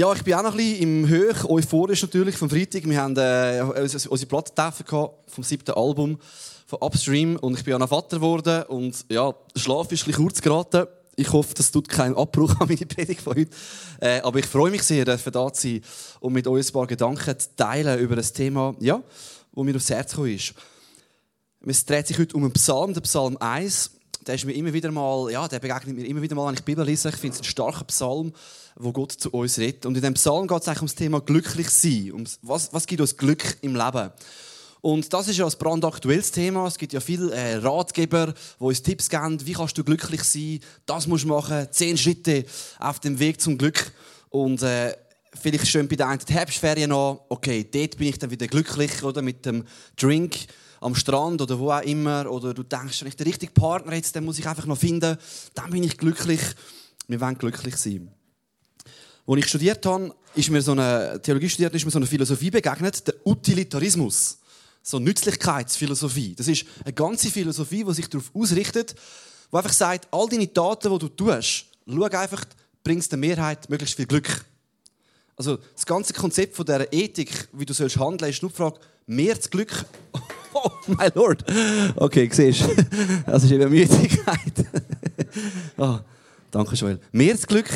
Ja, ich bin auch noch ein bisschen im Höch, euphorisch natürlich, vom Freitag. Wir haben äh, unsere Plattentreffen vom siebten Album von Upstream und ich bin auch noch Vater geworden und ja, der Schlaf ist ein bisschen kurz geraten. Ich hoffe, das tut keinen Abbruch an meine Predigt von heute. Äh, aber ich freue mich sehr, dafür da zu sein und mit euch ein paar Gedanken zu teilen über ein Thema, ja, das mir aufs Herz gekommen ist. Es dreht sich heute um einen Psalm, den Psalm 1 der ist mir immer wieder mal, ja, der begegnet mir immer wieder mal, wenn ich die Bibel lese. Ich finde es ein starker Psalm, wo Gott zu uns redet. Und in dem Psalm geht es eigentlich um das Thema glücklich sein. Um was, was gibt uns Glück im Leben? Und das ist ja ein brandaktuelles Thema. Es gibt ja viele äh, Ratgeber, die uns Tipps geben, wie kannst du glücklich sein, das musst du machen, zehn Schritte auf dem Weg zum Glück. Und äh, vielleicht schön bei der einen Herbstferien an, okay, dort bin ich dann wieder glücklich, oder, mit dem Drink am Strand oder wo auch immer, oder du denkst, wenn ich den richtigen Partner jetzt, den muss ich einfach noch finden, dann bin ich glücklich. Wir wollen glücklich sein. Als ich studiert habe, ist mir so eine Theologie studiert, ist mir so eine Philosophie begegnet, der Utilitarismus. So Nützlichkeitsphilosophie. Das ist eine ganze Philosophie, die sich darauf ausrichtet, die einfach sagt, all deine Taten, die du tust, schau einfach, bringst der Mehrheit möglichst viel Glück. Also das ganze Konzept von dieser Ethik, wie du sollst handeln, ist nur die Frage, mehr das Glück Oh, my Lord. Okay, siehst du. Das ist eben Müdigkeit. oh, danke, Joel. Mehr das Glück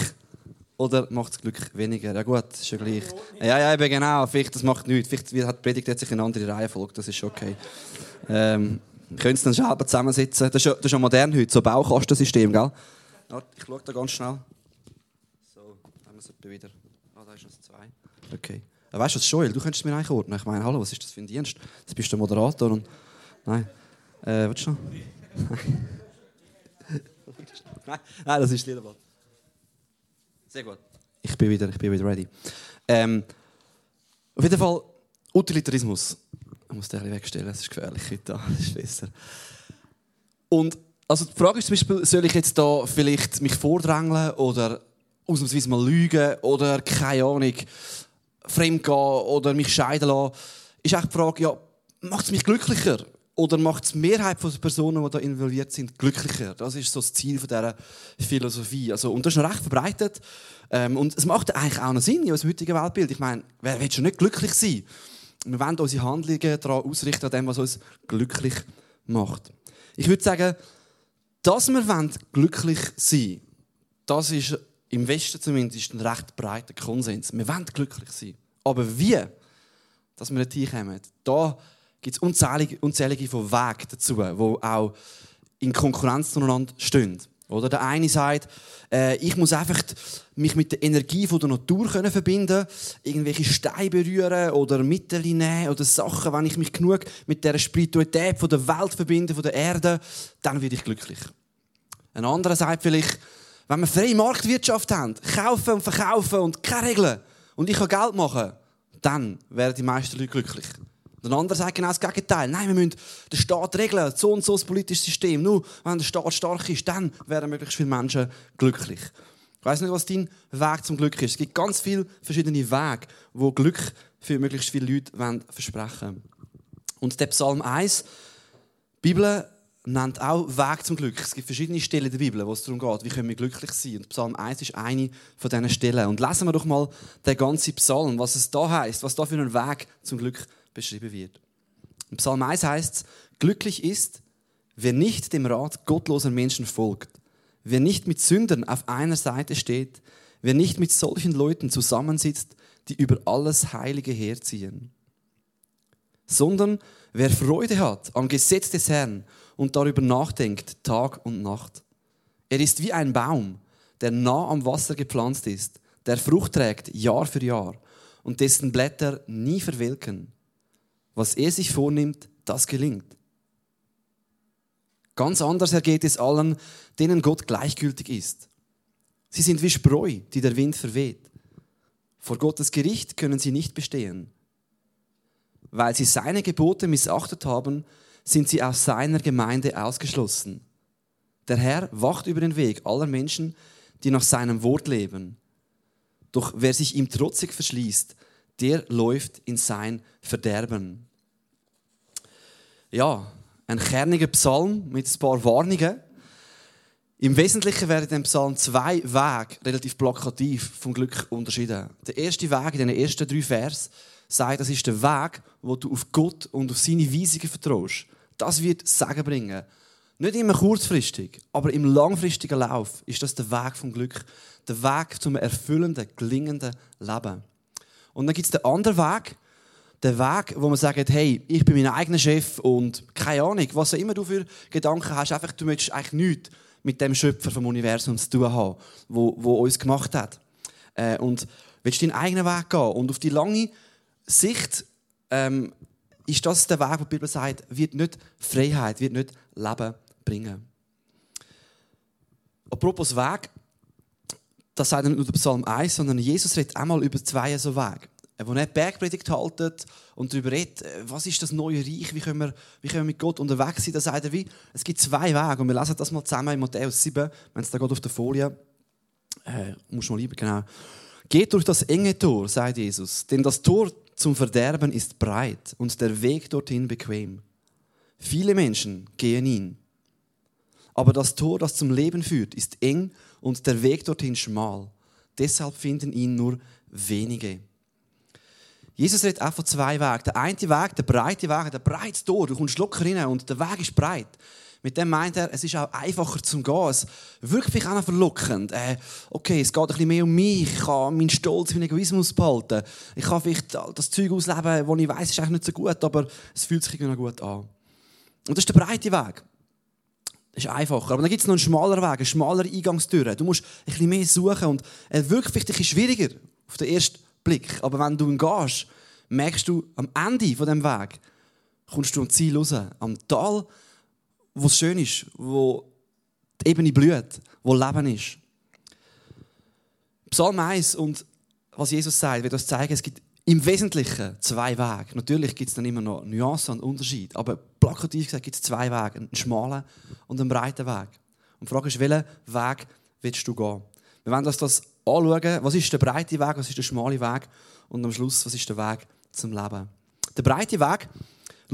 oder macht das Glück weniger? Ja gut, ist ja gleich. Ja, ja, eben genau. Vielleicht, das macht nichts. Vielleicht hat die Predigt jetzt sich in eine andere Reihenfolge. Das ist okay. Ähm, können Sie dann selber zusammensitzen. Das ist, ja, das ist ja modern heute, so ein Baukastensystem, gell? Ich schaue da ganz schnell. So, haben wir es wieder. Ah, da ist noch zwei. Okay. Weißt du was, Joel, du könntest mir eigentlich ordnen. Ich meine, hallo, was ist das für ein Dienst? Jetzt bist der Moderator und. Nein. Äh, willst du noch? Nein, Nein das ist Liederblatt. Sehr gut. Ich bin wieder, ich bin wieder ready. Ähm, auf jeden Fall, Utilitarismus. Ich muss den wegstellen, das ist gefährlich heute. Das ist besser. Und also die Frage ist zum Beispiel, soll ich jetzt da vielleicht mich vordrängeln oder ausnahmsweise mal lügen oder keine Ahnung, fremdgehen oder mich scheiden lassen, ist echt die Frage, ja, macht es mich glücklicher? Oder macht es die Mehrheit der Personen, die da involviert sind, glücklicher? Das ist so das Ziel dieser Philosophie. Also, und das ist noch recht verbreitet. Ähm, und es macht eigentlich auch noch Sinn in unserem heutigen Weltbild. Ich meine, wer will schon nicht glücklich sein? Wir wollen unsere Handlungen daran ausrichten, an dem, was uns glücklich macht. Ich würde sagen, dass wir glücklich sein wollen, das ist im Westen zumindest ein recht breiter Konsens. Wir wollen glücklich sein. Aber wie, dass wir dorthin kommen, da gibt es unzählige, unzählige von Wegen dazu, die auch in Konkurrenz zueinander stehen. Oder der eine sagt, äh, ich muss einfach mich mit der Energie von der Natur können verbinden, irgendwelche Steine berühren oder Mittel nehmen oder Sachen, wenn ich mich genug mit der Spiritualität von der Welt verbinde, von der Erde, dann werde ich glücklich. Ein anderer sagt vielleicht, wenn wir freie Marktwirtschaft haben, kaufen und verkaufen und keine Regeln, und ich kann Geld machen, dann werden die meisten Leute glücklich. Und ein anderer sagt genau das Gegenteil. Nein, wir müssen den Staat regeln, so und so das politische System. Nur wenn der Staat stark ist, dann werden möglichst viele Menschen glücklich. Ich weiß nicht, was dein Weg zum Glück ist. Es gibt ganz viele verschiedene Wege, wo Glück für möglichst viele Leute versprechen wollen. Und der Psalm 1, die Bibel nennt auch Weg zum Glück. Es gibt verschiedene Stellen in der Bibel, wo es darum geht, wie können wir glücklich sein. Und Psalm 1 ist eine von diesen Stellen. Und lesen wir doch mal den ganzen Psalm, was es da heißt, was da für ein Weg zum Glück beschrieben wird. In Psalm 1 heißt es, glücklich ist, wer nicht dem Rat gottloser Menschen folgt, wer nicht mit Sündern auf einer Seite steht, wer nicht mit solchen Leuten zusammensitzt, die über alles Heilige herziehen, sondern wer Freude hat am Gesetz des Herrn und darüber nachdenkt, Tag und Nacht. Er ist wie ein Baum, der nah am Wasser gepflanzt ist, der Frucht trägt Jahr für Jahr und dessen Blätter nie verwelken. Was er sich vornimmt, das gelingt. Ganz anders ergeht es allen, denen Gott gleichgültig ist. Sie sind wie Spreu, die der Wind verweht. Vor Gottes Gericht können sie nicht bestehen. Weil sie seine Gebote missachtet haben, sind sie aus seiner Gemeinde ausgeschlossen. Der Herr wacht über den Weg aller Menschen, die nach seinem Wort leben. Doch wer sich ihm trotzig verschließt, der läuft in sein Verderben. Ja, ein kerniger Psalm mit ein paar Warnungen. Im Wesentlichen werden in dem Psalm zwei Wege relativ plakativ vom Glück unterschieden. Der erste Weg in den ersten drei Vers sagt, das ist der Weg, wo du auf Gott und auf seine Weisungen vertraust. Das wird Segen bringen. Nicht immer kurzfristig, aber im langfristigen Lauf ist das der Weg vom Glück. Der Weg zum erfüllenden, gelingenden Leben. Und dann gibt es den anderen Weg, der Weg, wo man sagt, hey, ich bin mein eigener Chef und keine Ahnung, was auch immer du für Gedanken hast, einfach, du möchtest eigentlich nichts mit dem Schöpfer vom Universum zu tun haben, wo uns gemacht hat. Äh, und willst deinen eigenen Weg gehen. Und auf die lange Sicht ähm, ist das der Weg, wo die Bibel sagt, wird nicht Freiheit, wird nicht Leben bringen. Apropos Weg, das sagt nicht nur der Psalm 1, sondern Jesus redet einmal über zwei so Wege. Wo er Bergpredigt haltet und darüber redet, äh, was ist das neue Reich, wie können, wir, wie können wir mit Gott unterwegs sein, da sagt er wie, es gibt zwei Wege und wir lesen das mal zusammen in Matthäus 7, wenn es da geht auf der Folie, äh, muss mal lieber, genau. Geht durch das enge Tor, sagt Jesus, denn das Tor zum Verderben ist breit und der Weg dorthin bequem. Viele Menschen gehen ihn. Aber das Tor, das zum Leben führt, ist eng und der Weg dorthin schmal. Deshalb finden ihn nur wenige. Jesus redet auch von zwei Wegen. Der eine Weg, der breite Weg, der breite Tor, du kommst locker rein und der Weg ist breit. Mit dem meint er, es ist auch einfacher zum Gehen. Es wirkt vielleicht auch noch verlockend. Äh, okay, es geht ein bisschen mehr um mich. Ich kann meinen Stolz, meinen Egoismus behalten. Ich kann vielleicht das Zeug ausleben, das ich weiß, ist eigentlich nicht so gut, aber es fühlt sich noch gut an. Und das ist der breite Weg. Das ist einfacher. Aber dann gibt es noch einen schmaleren Weg, eine schmalere Eingangstür. Du musst ein bisschen mehr suchen und er wirkt vielleicht ein bisschen schwieriger auf den ersten Blick. Aber wenn du ihn gehst, merkst du, am Ende von dem Weg kommst du am Ziel raus. Am Tal wo es schön ist, wo die Ebene blüht, wo Leben ist. Psalm 1 und was Jesus sagt, wird uns zeigen, es gibt im Wesentlichen zwei Wege. Natürlich gibt es dann immer noch Nuancen und Unterschiede, aber plakativ gesagt gibt es zwei Wege, einen schmalen und einen breiten Weg. Und die Frage ist, welchen Weg willst du gehen? Wir wollen uns das anschauen, was ist der breite Weg, was ist der schmale Weg und am Schluss, was ist der Weg zum Leben. Der breite Weg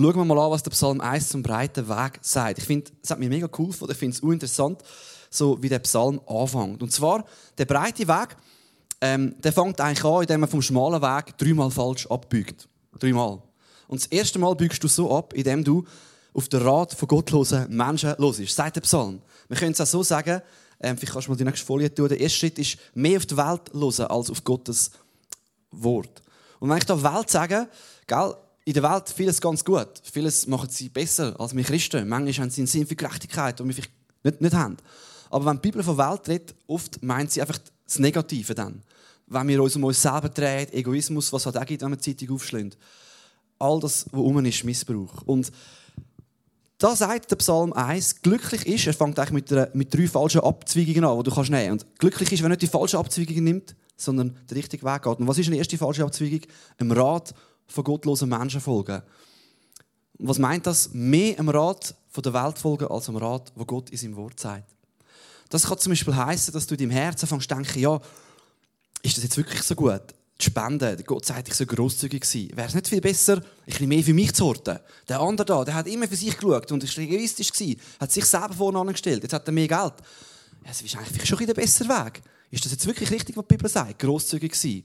Schauen wir mal an, was der Psalm 1 zum breiten Weg sagt. Ich finde, es hat mir mega cool gefunden. Ich finde es interessant, so wie der Psalm anfängt. Und zwar, der breite Weg, ähm, der fängt eigentlich an, indem man vom schmalen Weg dreimal falsch abbiegt. Dreimal. Und das erste Mal biegst du so ab, indem du auf den Rat von gottlosen Menschen hörst. Sagt der Psalm. Wir können es auch so sagen, ähm, vielleicht kannst du mal die nächste Folie tun. Der erste Schritt ist, mehr auf die Welt hören als auf Gottes Wort. Und wenn ich da Welt sage, gell, in der Welt vieles ganz gut. Vieles machen sie besser als wir Christen. Manchmal haben sie einen Sinn für Gerechtigkeit, den wir vielleicht nicht, nicht haben. Aber wenn die Bibel von Welt redet, oft meint sie einfach das Negative dann. Wenn wir uns um uns selber drehen, Egoismus, was halt auch gibt, wenn wir die Zeitung aufschlagen. All das, was um ist, Missbrauch. Und da sagt der Psalm 1, glücklich ist, er fängt eigentlich mit, einer, mit drei falschen Abzweigungen an, die du kannst nehmen. Und glücklich ist, wenn er nicht die falschen Abzweigungen nimmt, sondern den richtigen Weg geht. Und was ist eine erste falsche Abzweigung? Im Rat von gottlosen Menschen folgen. Was meint das? Mehr am Rat von der Welt folgen als am Rat, wo Gott in seinem Wort sagt. Das kann zum Beispiel heißen, dass du in deinem Herzen fängst denken, ja, ist das jetzt wirklich so gut? Die Spende, Gott sagt, ich soll grosszügig sein. Wäre es nicht viel besser, ein bisschen mehr für mich zu horten? Der andere da, der hat immer für sich geschaut und war egoistisch, hat sich selber vorne angestellt, jetzt hat er mehr Geld. Ja, das ist eigentlich schon ein der bessere Weg. Ist das jetzt wirklich richtig, was die Bibel sagt? Grosszügig sein.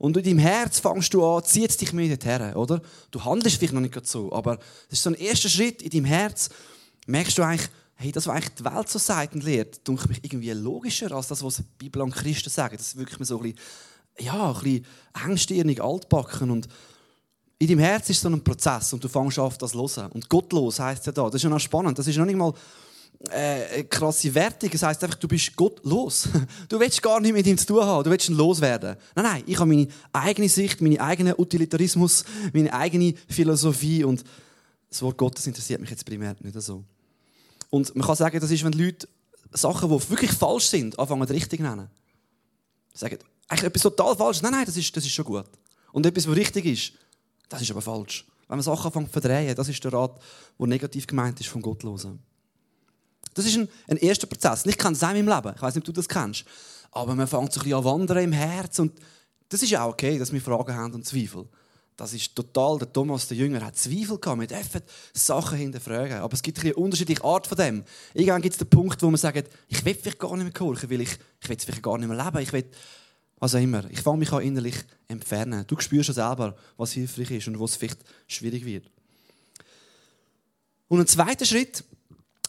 Und in deinem Herz fängst du an, zieht dich mehr dorthin, oder? Du handelst vielleicht noch nicht so, aber das ist so ein erster Schritt in deinem Herz. Merkst du eigentlich, hey, das, was eigentlich die Welt so sagt und lehrt, denke mich irgendwie logischer als das, was die Bibel und Christen sagen. Das ist wirklich so ein bisschen, ja, ein bisschen engstirnig, altbacken und in deinem Herz ist so ein Prozess und du fängst an, das zu hören. Und gottlos heisst ja da. Das ist ja noch spannend. Das ist noch nicht mal äh, krasse Wertung. Das heisst einfach, du bist Gott los. Du willst gar nicht mit ihm zu tun haben. Du willst ihn loswerden. Nein, nein, ich habe meine eigene Sicht, meinen eigenen Utilitarismus, meine eigene Philosophie und das Wort Gottes interessiert mich jetzt primär nicht so. Und man kann sagen, das ist, wenn Leute Sachen, die wirklich falsch sind, anfangen richtig zu nennen. Sagen, eigentlich etwas total falsch. Nein, nein, das ist, das ist schon gut. Und etwas, was richtig ist, das ist aber falsch. Wenn man Sachen anfängt zu verdrehen, das ist der Rat, der negativ gemeint ist vom Gottlosen. Das ist ein, ein erster Prozess. Ich kenne es auch in meinem Leben. Ich weiß nicht, ob du das kennst. Aber man fängt so ein bisschen an wandern im Herz. Und das ist auch okay, dass wir Fragen haben und Zweifel. Das ist total, der Thomas, der Jünger, hat Zweifel gehabt. Wir dürfen Sachen hinterfragen. Aber es gibt eine unterschiedliche Art von dem. Irgendwann gibt es den Punkt, wo man sagt, ich will vielleicht gar nicht mehr gehorchen, weil ich, ich will vielleicht gar nicht mehr leben. Ich will, was auch immer. Ich fange mich innerlich entfernen. Du spürst schon selber, was hilfreich ist und was vielleicht schwierig wird. Und ein zweiter Schritt,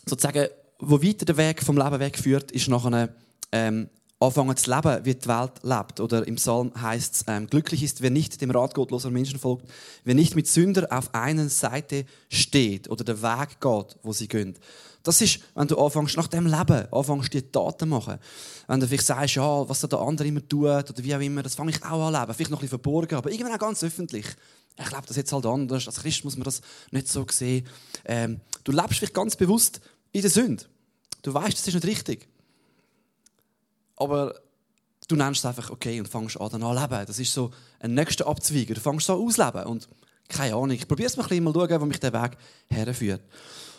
sozusagen, wo weiter der Weg vom Leben wegführt, ist nachher ähm, anfangen zu leben, wie die Welt lebt. Oder im Psalm heißt es, ähm, glücklich ist, wer nicht dem Rat gottloser Menschen folgt, wer nicht mit Sünder auf einer Seite steht oder den Weg geht, wo sie gehen. Das ist, wenn du anfängst nach dem Leben, anfängst die Taten machen. Wenn du vielleicht sagst, ja, was der andere immer tut oder wie auch immer, das fange ich auch an leben. Vielleicht noch ein bisschen verborgen, aber irgendwann auch ganz öffentlich ich glaube das jetzt halt anders. Als Christ muss man das nicht so sehen. Ähm, du lebst vielleicht ganz bewusst in der Sünde. Du weißt, das ist nicht richtig. Aber du nennst es einfach okay und fängst an, dann an leben. Das ist so ein nächster Abzweiger. Du fängst so an ausleben. Und keine Ahnung, ich probiere es mal ein bisschen, mal schauen, wo mich der Weg herführt.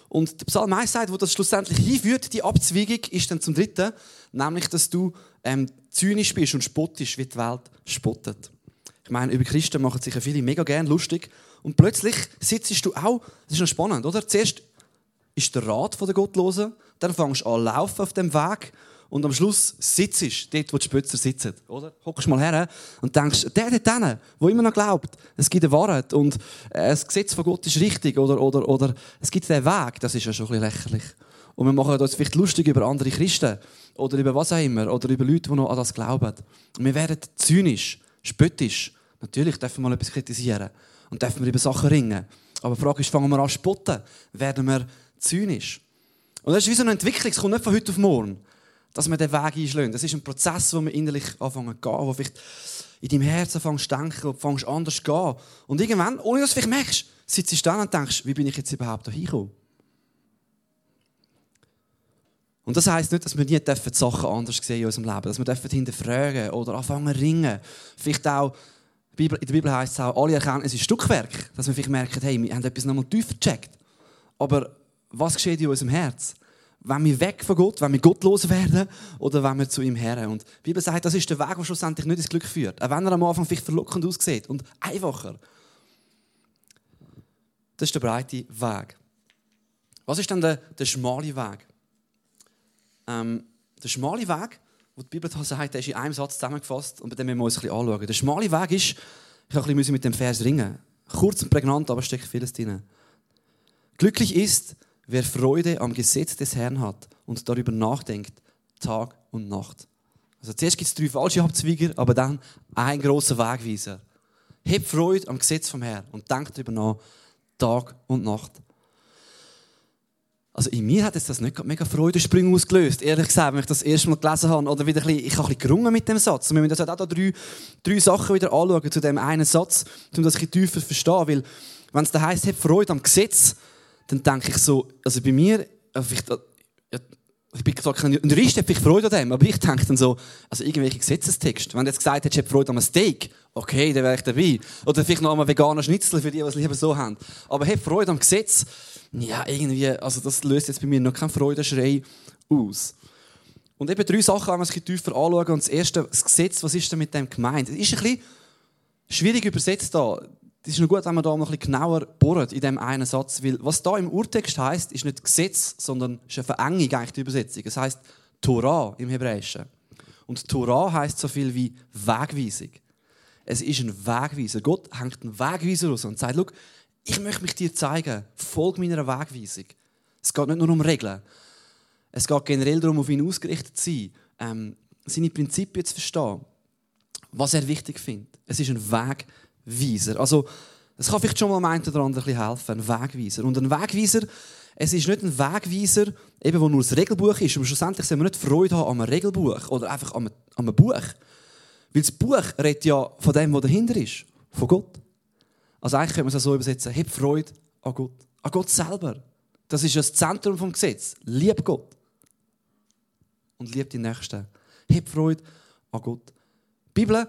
Und der Psalm 1 sagt, wo das schlussendlich hinführt, die Abzweigung, ist dann zum dritten, nämlich, dass du ähm, zynisch bist und spottisch, wie die Welt spottet. Ich meine, über Christen machen sich ja viele mega gern lustig. Und plötzlich sitzt du auch, das ist noch spannend, oder? Zuerst ist der Rat der Gottlosen, dann fängst du an laufen auf dem Weg und am Schluss sitzt du dort, wo die Spötzer sitzen, oder? Hockst mal her und denkst, der dort hinten, der immer noch glaubt, es gibt eine Wahrheit und äh, das Gesetz von Gott ist richtig oder, oder, oder es gibt den Weg, das ist ja schon ein bisschen lächerlich. Und wir machen uns vielleicht lustig über andere Christen oder über was auch immer oder über Leute, die noch an das glauben. Und wir werden zynisch spöttisch. Natürlich dürfen wir mal etwas kritisieren und dürfen wir über Sachen ringen. Aber die Frage ist, fangen wir an zu spotten? Werden wir zynisch? Und das ist wie so eine Entwicklung, es kommt nicht von heute auf morgen, dass wir den Weg einschlagen. Das ist ein Prozess, wo wir innerlich anfangen zu gehen, wo vielleicht in deinem Herzen fängst zu denken, du fängst anders zu gehen. Und irgendwann, ohne dass du vielleicht merkst, sitzt du dann und denkst, wie bin ich jetzt überhaupt da hingekommen? Und das heisst nicht, dass wir nie die Sachen anders sehen in unserem Leben, dass wir hinterfragen oder anfangen zu ringen. Vielleicht auch, in der Bibel heisst es auch, alle Erkenntnisse ist Stückwerk. Dass wir vielleicht merken, hey, wir haben etwas nochmal tiefer gecheckt. Aber was geschieht in unserem Herz? Wenn wir weg von Gott, wenn wir gottlos werden oder wenn wir zu ihm her. Und die Bibel sagt, das ist der Weg, der schlussendlich nicht ins Glück führt. Auch wenn er am Anfang vielleicht verlockend aussieht und einfacher. Das ist der breite Weg. Was ist dann der, der schmale Weg? Ähm, der schmale Weg, wo die Bibel sagt, der ist in einem Satz zusammengefasst und bei dem müssen wir uns ein bisschen anschauen. Der schmale Weg ist, ich habe ein bisschen mit dem Vers ringen. Kurz und prägnant, aber steckt vieles drin. Glücklich ist, wer Freude am Gesetz des Herrn hat und darüber nachdenkt, Tag und Nacht. Also zuerst gibt es drei falsche Abzweiger, aber dann ein großer Wegweiser. Heb Freude am Gesetz vom Herrn und denk darüber nach, Tag und Nacht. Also in mir hat es das nicht mega Freudensprünge ausgelöst, ehrlich gesagt, wenn ich das erste Mal gelesen habe. Oder wieder ein bisschen, ich habe ein bisschen gerungen mit dem Satz. Und wir müssen auch da drei, drei Sachen wieder anschauen zu dem einen Satz, um das ein bisschen tiefer zu verstehen. Weil, wenn es da heisst, hab Freude am Gesetz, dann denke ich so, also bei mir, also ich, ja, ich bin zwar kein Jurist, habe ich Freude an dem, aber ich denke dann so, also irgendwelche Gesetzestext. Wenn du jetzt gesagt hättest, ich habe Freude an einem Steak, okay, dann wäre ich dabei. Oder vielleicht noch an einem veganen Schnitzel für die, die es lieber so haben. Aber hab Freude am Gesetz, ja, irgendwie, also das löst jetzt bei mir noch keinen Freudenschrei aus. Und eben drei Sachen, wenn wir uns tiefer anschauen. Und das erste, das Gesetz, was ist denn mit dem gemeint? Es ist ein bisschen schwierig übersetzt da. Es ist nur gut, wenn man da noch ein genauer bohrt in dem einen Satz, weil was da im Urtext heißt, ist nicht Gesetz, sondern ist eine Verengung eigentlich die Übersetzung. Es heißt Torah im Hebräischen. Und Torah heißt so viel wie Wegweisung. Es ist ein Wegweiser. Gott hängt einen Wegweiser raus und sagt, ich möchte mich dir zeigen, folge meiner Wegweisung. Es geht nicht nur um Regeln. Es geht generell darum, auf ihn ausgerichtet zu sein, ähm, seine Prinzipien zu verstehen, was er wichtig findet. Es ist ein Wegweiser. Also, es kann vielleicht schon mal einem oder anderen helfen, ein Wegweiser. Und ein Wegweiser, es ist nicht ein Wegweiser, eben, wo nur das Regelbuch ist. Und schlussendlich sollen wir nicht Freude haben einem Regelbuch oder einfach an einem Buch. Weil das Buch redet ja von dem, was dahinter ist, von Gott. Also eigentlich könnte man es so übersetzen, hab Freude an Gott. An Gott selber. Das ist das Zentrum vom Gesetz. Lieb Gott. Und lieb die Nächsten. Hab Freude an Gott. Die Bibel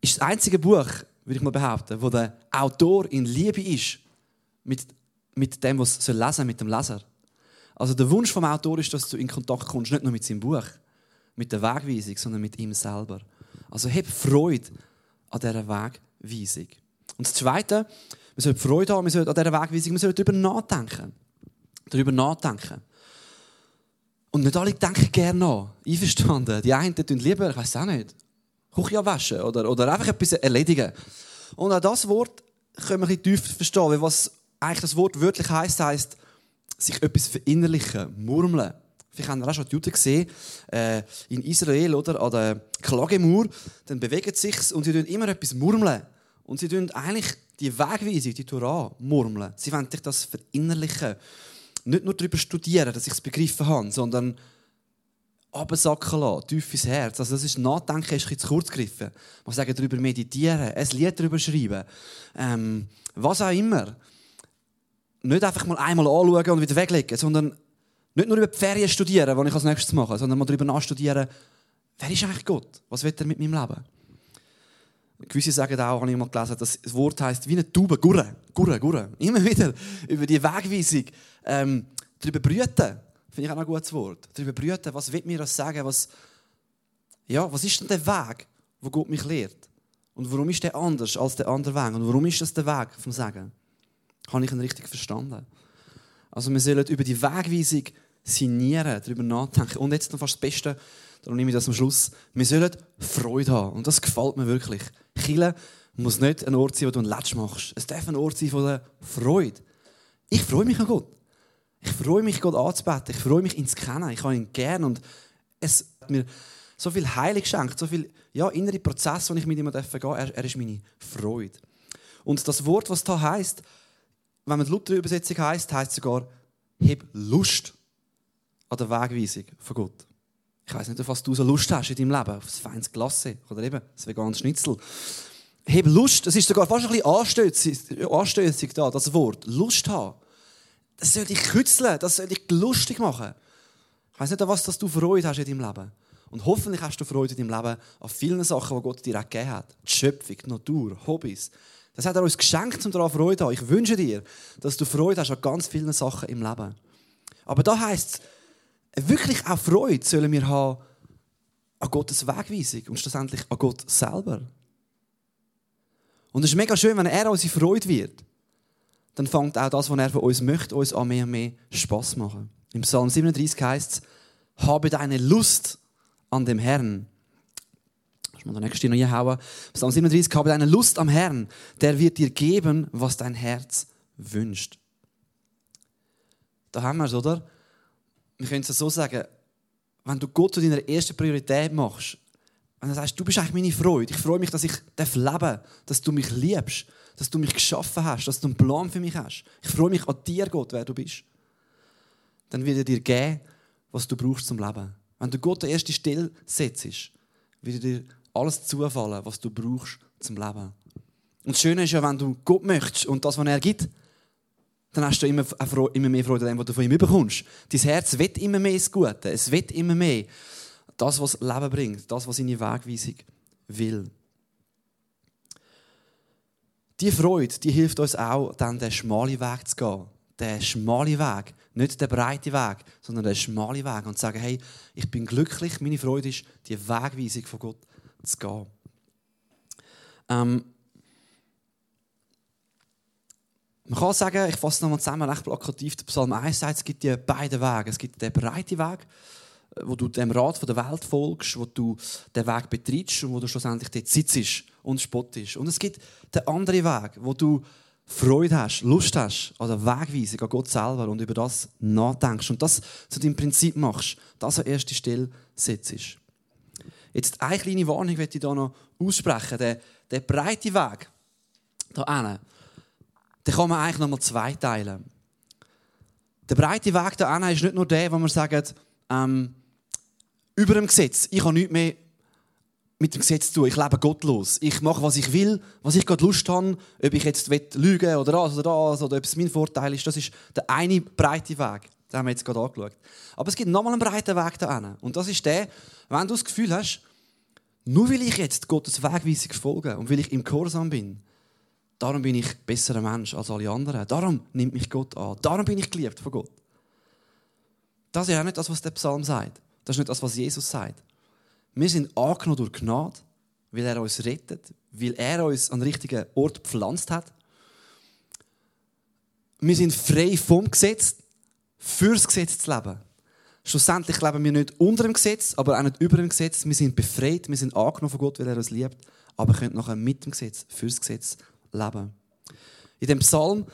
ist das einzige Buch, würde ich mal behaupten, wo der Autor in Liebe ist mit, mit dem, was soll lesen, mit dem Leser. Also der Wunsch vom Autor ist, dass du in Kontakt kommst, nicht nur mit seinem Buch, mit der Wegweisung, sondern mit ihm selber. Also hab Freude an dieser Wegweisung. Und das Zweite, wir sollten Freude haben, wir sollten an dieser Wegweisung, wir sollten darüber nachdenken. Darüber nachdenken. Und nicht alle denken gerne nach. Einverstanden. Die einen tun lieber, ich weiß auch nicht, Küche waschen oder, oder einfach etwas erledigen. Und auch das Wort können wir tiefer verstehen, weil was eigentlich das Wort wörtlich heisst, heisst, sich etwas verinnerlichen, murmeln. Vielleicht haben wir auch schon die Juden gesehen, äh, in Israel, oder, an der Klagemauer, dann bewegt sich und sie tun immer etwas murmeln. Und sie tun eigentlich die Wegweisung, die Torah, murmeln. Sie wollen sich das verinnerlichen. Nicht nur darüber studieren, dass ich es begriffen habe, sondern absacken lassen, tief ins Herz. Also das ist Nachdenken ist ein zu kurz gegriffen. Man sagen darüber meditieren, ein Lied darüber schreiben, ähm, was auch immer. Nicht einfach mal einmal anschauen und wieder weglegen, sondern nicht nur über die Ferien studieren, was ich als nächstes mache, sondern mal darüber nachstudieren, wer ist eigentlich Gott? Was will er mit meinem Leben? Gewisse sagen auch, habe ich mal gelesen, dass das Wort heißt wie eine Taube, gurre, gurre, gurre. Immer wieder über die Wegweisung ähm, darüber brüten. Finde ich auch ein gutes Wort. Darüber brüten, was will mir das sagen? Was, ja, was ist denn der Weg, wo Gott mich lehrt? Und warum ist der anders als der andere Weg? Und warum ist das der Weg vom Sagen? Habe ich ihn richtig verstanden? Also wir sollen über die Wegweisung signieren, darüber nachdenken. Und jetzt noch fast das Beste, darum nehme ich das am Schluss. Wir sollen Freude haben. Und das gefällt mir wirklich. Chile muss nicht ein Ort sein, wo du ein Letsch machst. Es darf ein Ort sein von der Freude. Ich freue mich an Gott. Ich freue mich, Gott anzubeten. Ich freue mich, ihn zu kennen. Ich habe ihn gern. Und es hat mir so viel Heilig geschenkt, so viel ja, innere Prozesse, die ich mit ihm gehen darf. Er, er ist meine Freude. Und das Wort, was da heißt, wenn man die Luther-Übersetzung heißt, heißt sogar, heb Lust an der Wegweisung von Gott. Ich weiß nicht, auf was du so Lust hast in deinem Leben, auf das feines Glasse oder eben das vegane Schnitzel. Heb Lust, das ist sogar fast ein bisschen anstößig, anstößig da, das Wort. Lust haben das soll dich kützeln, das soll dich lustig machen. Ich weiß nicht, an was dass du Freude hast in deinem Leben. Und hoffentlich hast du Freude in deinem Leben an vielen Sachen, die Gott dir auch gegeben hat. Die Schöpfung, die Natur, Hobbys. Das hat er uns geschenkt, um daran Freude zu haben. Ich wünsche dir, dass du Freude hast an ganz vielen Sachen im Leben. Aber da heisst es, wirklich auch Freude sollen wir haben an Gottes Wegweisung und schlussendlich an Gott selber. Und es ist mega schön, wenn er unsere Freude wird dann fängt auch das, was er von uns möchte, uns an mehr und mehr Spass machen. Im Psalm 37 heißt es, habe deine Lust an dem Herrn. Ich muss den nächsten noch hinhauen. Psalm 37, habe deine Lust am Herrn, der wird dir geben, was dein Herz wünscht. Da haben wir es, oder? Wir können es so sagen, wenn du Gott zu deiner ersten Priorität machst, wenn du sagst, du bist eigentlich meine Freude, ich freue mich, dass ich leben darf, dass du mich liebst, dass du mich geschaffen hast, dass du einen Plan für mich hast. Ich freue mich an dir, Gott, wer du bist. Dann wird er dir geben, was du brauchst zum Leben. Wenn du Gott an erste Stelle setzt, wird dir alles zufallen, was du brauchst zum Leben. Und das Schöne ist ja, wenn du Gott möchtest und das, was er gibt, dann hast du immer, immer mehr Freude an dem, was du von ihm bekommst. Dein Herz wird immer mehr das Gute. Es wird immer mehr das, was Leben bringt, das, was seine Wegweisung will. Die Freude, die hilft uns auch, dann den schmalen Weg zu gehen. Den schmalen Weg. Nicht den breiten Weg, sondern den schmalen Weg. Und zu sagen, hey, ich bin glücklich, meine Freude ist, die Wegweisung von Gott zu gehen. Ähm, man kann sagen, ich fasse nochmal zusammen, recht plakativ, der Psalm 1 sagt, es gibt die beiden Wege. Es gibt den breiten Weg, wo du dem Rat der Welt folgst, wo du den Weg betrittst und wo du schlussendlich dort sitzt und spottest. Und es gibt den anderen Weg, wo du Freude hast, Lust hast an der Wegweisung an Gott selber und über das nachdenkst und das zu deinem Prinzip machst, das an erste Stelle setzt. Jetzt eine kleine Warnung möchte ich hier noch aussprechen. Der, der breite Weg, da hinten, den kann man eigentlich noch mal zweiteilen. Der breite Weg da hinten ist nicht nur der, wo man sagt, ähm, über dem Gesetz. Ich habe nichts mehr mit dem Gesetz zu tun. Ich lebe gottlos. Ich mache, was ich will, was ich gerade Lust habe. Ob ich jetzt lügen oder das oder das oder ob es mein Vorteil ist, das ist der eine breite Weg. Den haben wir jetzt gerade angeschaut. Aber es gibt nochmal einen breiten Weg da hinten. Und das ist der, wenn du das Gefühl hast, nur weil ich jetzt Gottes Wegweisung folge und weil ich im Gehorsam bin, darum bin ich besserer Mensch als alle anderen. Darum nimmt mich Gott an. Darum bin ich geliebt von Gott. Das ist ja nicht das, was der Psalm sagt. Das ist nicht das, was Jesus sagt. Wir sind angenommen durch Gnade. weil er uns rettet, weil er uns an den richtigen Ort gepflanzt hat. Wir sind frei vom Gesetz, fürs Gesetz zu leben. Schlussendlich leben wir nicht unter dem Gesetz, aber auch nicht über dem Gesetz. Wir sind befreit, wir sind angenommen von Gott, weil er uns liebt, aber können nachher mit dem Gesetz, fürs Gesetz leben. In dem Psalm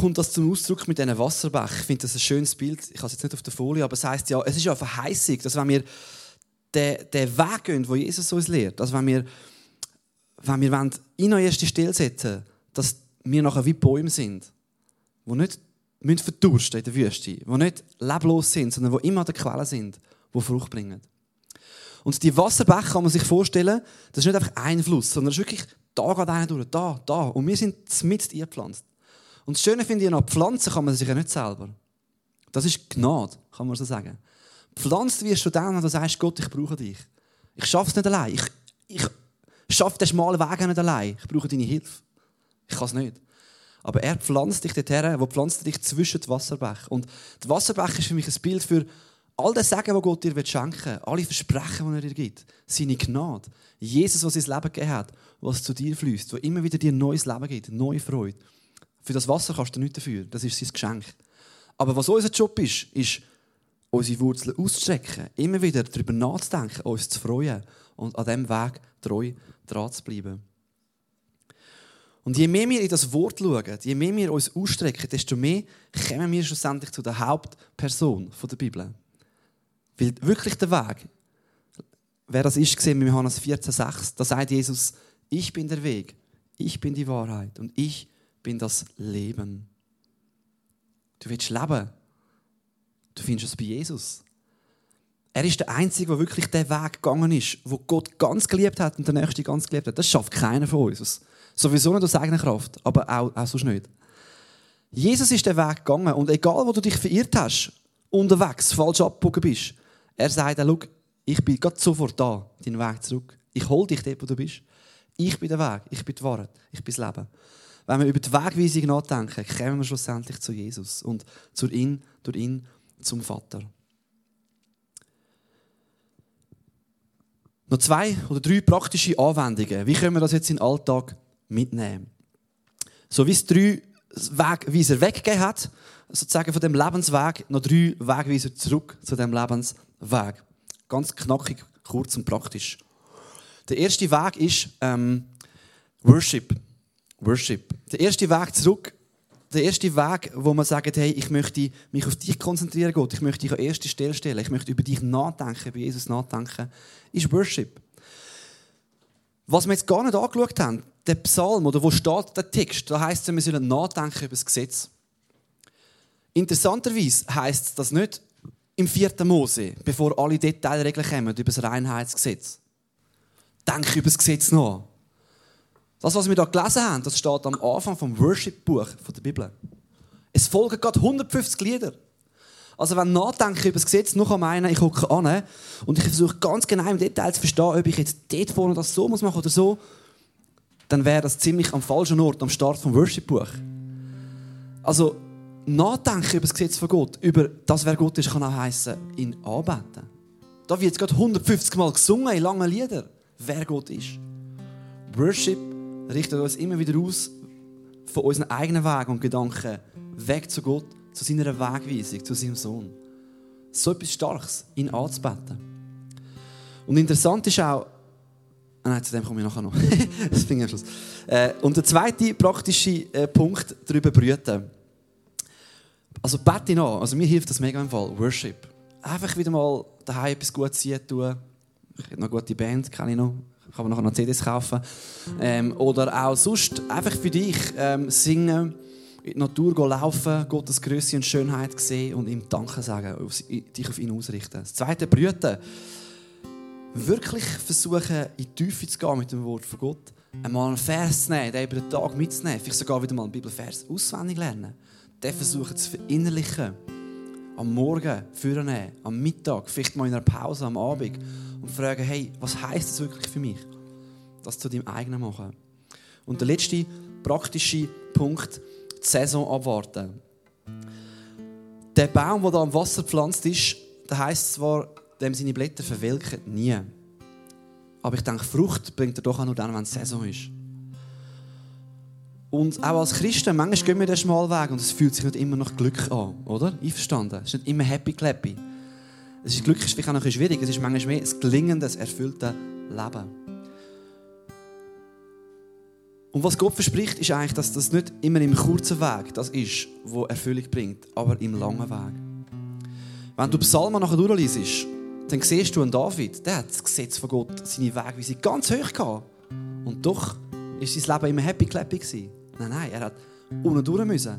kommt das zum Ausdruck mit diesen Wasserbach. Ich finde das ein schönes Bild. Ich habe es jetzt nicht auf der Folie, aber es heißt ja, es ist ja eine Verheißung, dass wenn wir den, den Weg gehen, wo Jesus uns lehrt, dass wenn wir, wenn wir wollen, in eine erste Stelle setzen dass wir nachher wie Bäume sind, die nicht müssen verdursten in der Wüste, die nicht leblos sind, sondern die immer an der Quelle sind, die Frucht bringen. Und die Wasserbäche kann man sich vorstellen, das ist nicht einfach ein Fluss, sondern es ist wirklich, da geht einer durch, da, da. Und wir sind mit eingepflanzt. Und das Schöne finde ich noch, pflanzen kann man sich ja nicht selber. Das ist Gnade, kann man so sagen. Pflanzt wirst du dann, wenn du sagst, Gott, ich brauche dich. Ich schaffe es nicht allein. Ich, ich schaffe den schmalen Weg nicht allein. Ich brauche deine Hilfe. Ich kann es nicht. Aber er pflanzt dich dorthin, wo pflanzt dich zwischen die Wasserbäche. Und die Wasserbäche ist für mich ein Bild für all das Segen, was Gott dir schenken will, alle Versprechen, die er dir gibt, seine Gnade, Jesus, was sein Leben gegeben hat, was zu dir fließt, wo immer wieder dir neues Leben gibt, neue Freude. Für das Wasser kannst du nichts dafür, das ist sein Geschenk. Aber was unser Job ist, ist, unsere Wurzeln auszustrecken, immer wieder darüber nachzudenken, uns zu freuen und an diesem Weg treu dran zu bleiben. Und je mehr wir in das Wort schauen, je mehr wir uns ausstrecken, desto mehr kommen wir schlussendlich zu der Hauptperson der Bibel. Weil wirklich der Weg, wer das ist, gesehen in Johannes 14,6, da sagt Jesus, ich bin der Weg, ich bin die Wahrheit und ich bin das Leben. Du willst leben. Du findest es bei Jesus. Er ist der Einzige, der wirklich den Weg gegangen ist, wo Gott ganz geliebt hat und der Nächste ganz geliebt hat. Das schafft keiner von uns. Sowieso nicht aus eigener Kraft, aber auch, auch sonst nicht. Jesus ist den Weg gegangen und egal, wo du dich verirrt hast, unterwegs, falsch abgebogen bist, er sagt, schau, ich bin gerade sofort da, deinen Weg zurück. Ich hole dich dort, wo du bist. Ich bin der Weg, ich bin die Wahrheit, ich bin das Leben. Wenn wir über die Wegweisung nachdenken, kommen wir schlussendlich zu Jesus und zu ihn, durch ihn zum Vater. Noch zwei oder drei praktische Anwendungen. Wie können wir das jetzt in den Alltag mitnehmen? So wie es drei Wegweiser weggegeben hat, sozusagen von dem Lebensweg, noch drei Wegweiser zurück zu dem Lebensweg. Ganz knackig, kurz und praktisch. Der erste Weg ist ähm, Worship. Worship. Der erste Weg zurück, der erste Weg, wo man sagt, hey, ich möchte mich auf dich konzentrieren, Gott, ich möchte dich an erste Stelle stellen, ich möchte über dich nachdenken, bei Jesus nachdenken, ist Worship. Was wir jetzt gar nicht angeschaut haben, der Psalm, oder wo steht der Text, da heißt es, wir sollen nachdenken über das Gesetz. Interessanterweise heißt das nicht im vierten Mose, bevor alle Detailregeln kommen über das Reinheitsgesetz. Denke über das Gesetz nach. Das, was wir hier gelesen haben, das steht am Anfang vom Worship-Buch der Bibel. Es folgen gerade 150 Lieder. Also wenn nachdenken über das Gesetz, noch meinen, ich gucke an und ich versuche ganz genau im Detail zu verstehen, ob ich jetzt dort vorne das so muss oder so, dann wäre das ziemlich am falschen Ort, am Start vom Worship-Buch. Also nachdenken über das Gesetz von Gott, über das, wer Gott ist, kann auch heißen, ihn anbeten. Da wird gerade 150 Mal gesungen in langen Liedern, wer Gott ist. Worship richtet uns immer wieder aus von unseren eigenen Wegen und Gedanken weg zu Gott, zu seiner Wegweisung, zu seinem Sohn. So etwas Starkes, ihn anzubeten. Und interessant ist auch, ah nein, zu dem komme ich nachher noch. das ich am Schluss. Äh, und der zweite praktische äh, Punkt, darüber brüten. Also bete nach, also mir hilft das mega im Fall, Worship. Einfach wieder mal daheim etwas Gutes tun. Ich habe noch eine gute Band, kenne ich noch kann man nachher noch CDs kaufen. Ähm, oder auch sonst einfach für dich ähm, singen, in die Natur gehen, laufen, Gottes Größe und Schönheit sehen und ihm Danke sagen, auf, dich auf ihn ausrichten. Das zweite, brüten. Wirklich versuchen, in die Tiefe zu gehen mit dem Wort von Gott. Einmal einen Vers zu nehmen, den über den Tag mitzunehmen. Vielleicht sogar wieder mal einen Bibelvers auswendig lernen. Den versuchen zu verinnerlichen am Morgen vornehmen, am Mittag, vielleicht mal in einer Pause am Abend und fragen, hey, was heißt das wirklich für mich? Das zu deinem eigenen machen. Und der letzte praktische Punkt, die Saison abwarten. Der Baum, der da am Wasser gepflanzt ist, der heißt zwar, dem seine Blätter verwelken nie. Aber ich denke, Frucht bringt er doch auch nur dann, wenn es Saison ist. Und auch als Christen, manchmal gehen wir den schmalen Weg und es fühlt sich nicht immer nach Glück an, oder? Einverstanden? Es ist nicht immer happy clappy. Es ist Glück ist vielleicht auch noch ein schwierig. Es ist manchmal mehr das gelingende, das erfüllte Leben. Und was Gott verspricht, ist eigentlich, dass das nicht immer im kurzen Weg das ist, wo Erfüllung bringt, aber im langen Weg. Wenn du Psalmen nachher durchliest, dann siehst du einen David, der hat das Gesetz von Gott, seine Wegweisung ganz hoch gehabt. Und doch ist sein Leben immer happy clappy gewesen. Nein, nein, er hat unten durch müssen.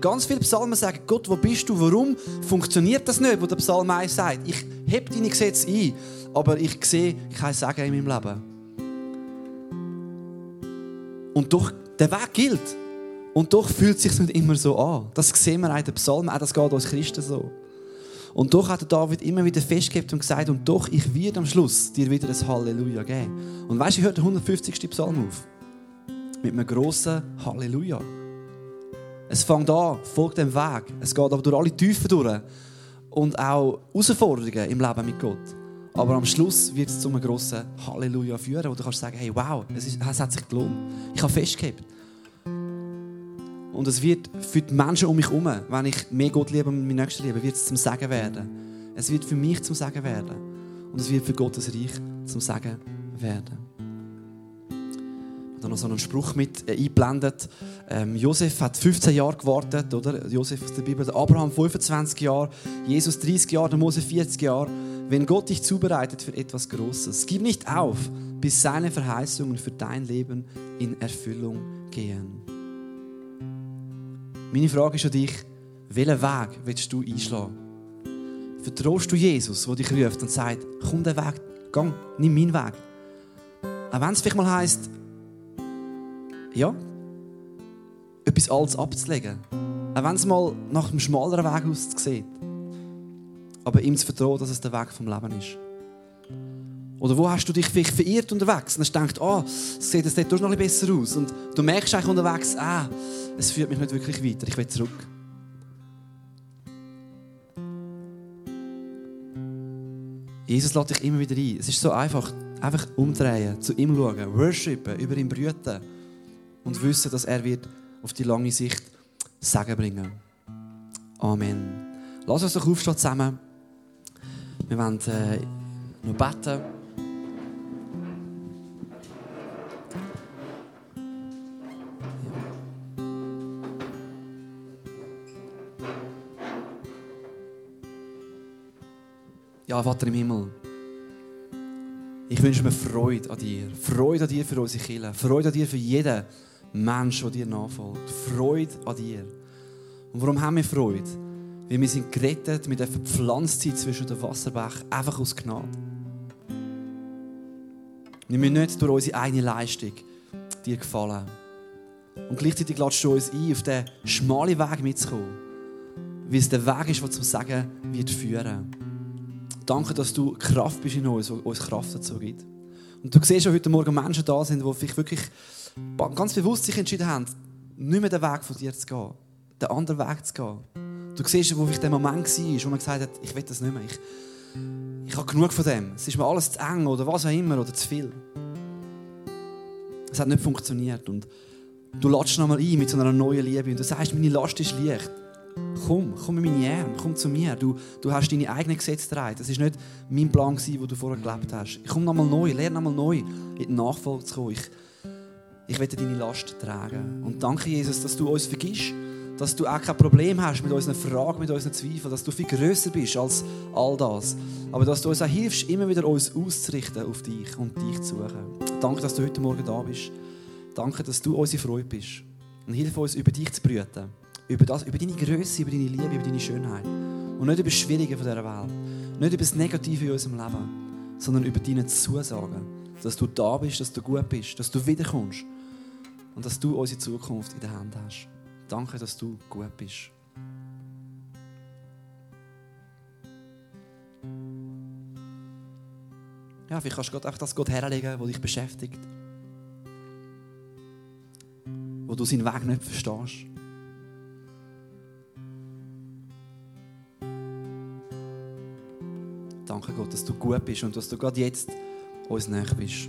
Ganz viele Psalmen sagen, Gott, wo bist du? Warum funktioniert das nicht, wo der Psalm 1 sagt? Ich heb deine Gesetze ein, aber ich sehe kein Sagen in meinem Leben. Und doch, der Weg gilt. Und doch fühlt es sich nicht immer so an. Das sehen wir auch in den Psalmen, auch das geht uns Christen so. Und doch hat David immer wieder festgehalten und gesagt, und doch, ich werde am Schluss dir wieder ein Halleluja geben. Und weißt du, ich hört der 150. Psalm auf. Mit einem grossen Halleluja. Es fängt an, folgt dem Weg. Es geht aber durch alle Tiefen durch. Und auch Herausforderungen im Leben mit Gott. Aber am Schluss wird es zu einem grossen Halleluja führen, wo du kannst sagen, hey, wow, es, ist, es hat sich gelohnt. Ich habe festgehalten. Und es wird für die Menschen um mich herum, wenn ich mehr Gott liebe und meine Nächsten liebe, wird es zum Sagen werden. Es wird für mich zum Sagen werden. Und es wird für Gottes Reich zum Sagen werden. Da noch so einen Spruch mit äh, eingeblendet. Ähm, Josef hat 15 Jahre gewartet, oder? Josef aus der Bibel. Abraham 25 Jahre, Jesus 30 Jahre, der Mose 40 Jahre. Wenn Gott dich zubereitet für etwas Großes, gib nicht auf, bis seine Verheißungen für dein Leben in Erfüllung gehen. Meine Frage ist an dich, welchen Weg willst du einschlagen? Vertraust du Jesus, der dich ruft und sagt, komm den Weg, geh, nimm meinen Weg. Auch wenn es vielleicht mal heisst, ja, etwas Altes abzulegen. Auch wenn es mal nach einem schmaleren Weg aussieht. Aber ihm zu vertrauen, dass es der Weg vom Leben ist. Oder wo hast du dich vielleicht verirrt unterwegs und hast gedacht, oh, es sieht jetzt dort noch ein besser aus. Und du merkst eigentlich unterwegs, ah, es führt mich nicht wirklich weiter, ich will zurück. Jesus lädt dich immer wieder ein. Es ist so einfach. Einfach umdrehen, zu ihm schauen, worshipen, über ihn brüten und wissen, dass er wird auf die lange Sicht Segen bringen. Amen. Lass uns doch aufstehen zusammen. Wir wollen äh, noch beten. Ja, Vater im Himmel. Ich wünsche mir Freude an dir. Freude an dir für unsere Kinder. Freude an dir für jeden Mensch, der dir nachfolgt. Freude an dir. Und warum haben wir Freude? Weil wir sind gerettet mit der Verpflanztheit zwischen den Wasserbächen, einfach aus Gnade. Wir müssen nicht durch unsere eigene Leistung dir gefallen. Und gleichzeitig lädst du uns ein, auf den schmalen Weg mitzukommen. Weil es der Weg ist, der zum Sagen wird führen. Danke, dass du Kraft bist in uns, die uns Kraft dazu gibt. Und du siehst schon heute Morgen Menschen da sind, die vielleicht wirklich ganz bewusst sich entschieden haben, nicht mehr den Weg von dir zu gehen, den anderen Weg zu gehen. Du siehst, wo vielleicht der Moment war, wo man gesagt hat, ich will das nicht mehr. Ich, ich habe genug von dem. Es ist mir alles zu eng oder was auch immer oder zu viel. Es hat nicht funktioniert. Und du latschst nochmal ein mit so einer neuen Liebe und du sagst, meine Last ist leicht. Komm, komm in meine Arme, komm zu mir. Du, du hast deine eigenen Gesetze getragen. Das war nicht mein Plan, den du vorher gelebt hast. Ich komme nochmal neu, lerne nochmal neu, in die Nachfolge zu kommen. Ich, ich werde deine Last tragen. Und danke, Jesus, dass du uns vergisst. Dass du auch kein Problem hast mit unseren Fragen, mit unseren Zweifeln. Dass du viel größer bist als all das. Aber dass du uns auch hilfst, immer wieder uns auszurichten auf dich und dich zu suchen. Danke, dass du heute Morgen da bist. Danke, dass du unsere Freude bist. Und hilf uns, über dich zu brüten. Über, das, über deine Größe, über deine Liebe, über deine Schönheit. Und nicht über das Schwierige von dieser Welt. Nicht über das Negative in unserem Leben. Sondern über deine Zusagen. Dass du da bist, dass du gut bist, dass du wiederkommst. Und dass du unsere Zukunft in der Hand hast. Danke, dass du gut bist. Ja, vielleicht kannst du Gott einfach das Gott herlegen, was dich beschäftigt. Wo du seinen Weg nicht verstehst. Danke Gott, dass du gut bist und dass du gerade jetzt uns näher bist.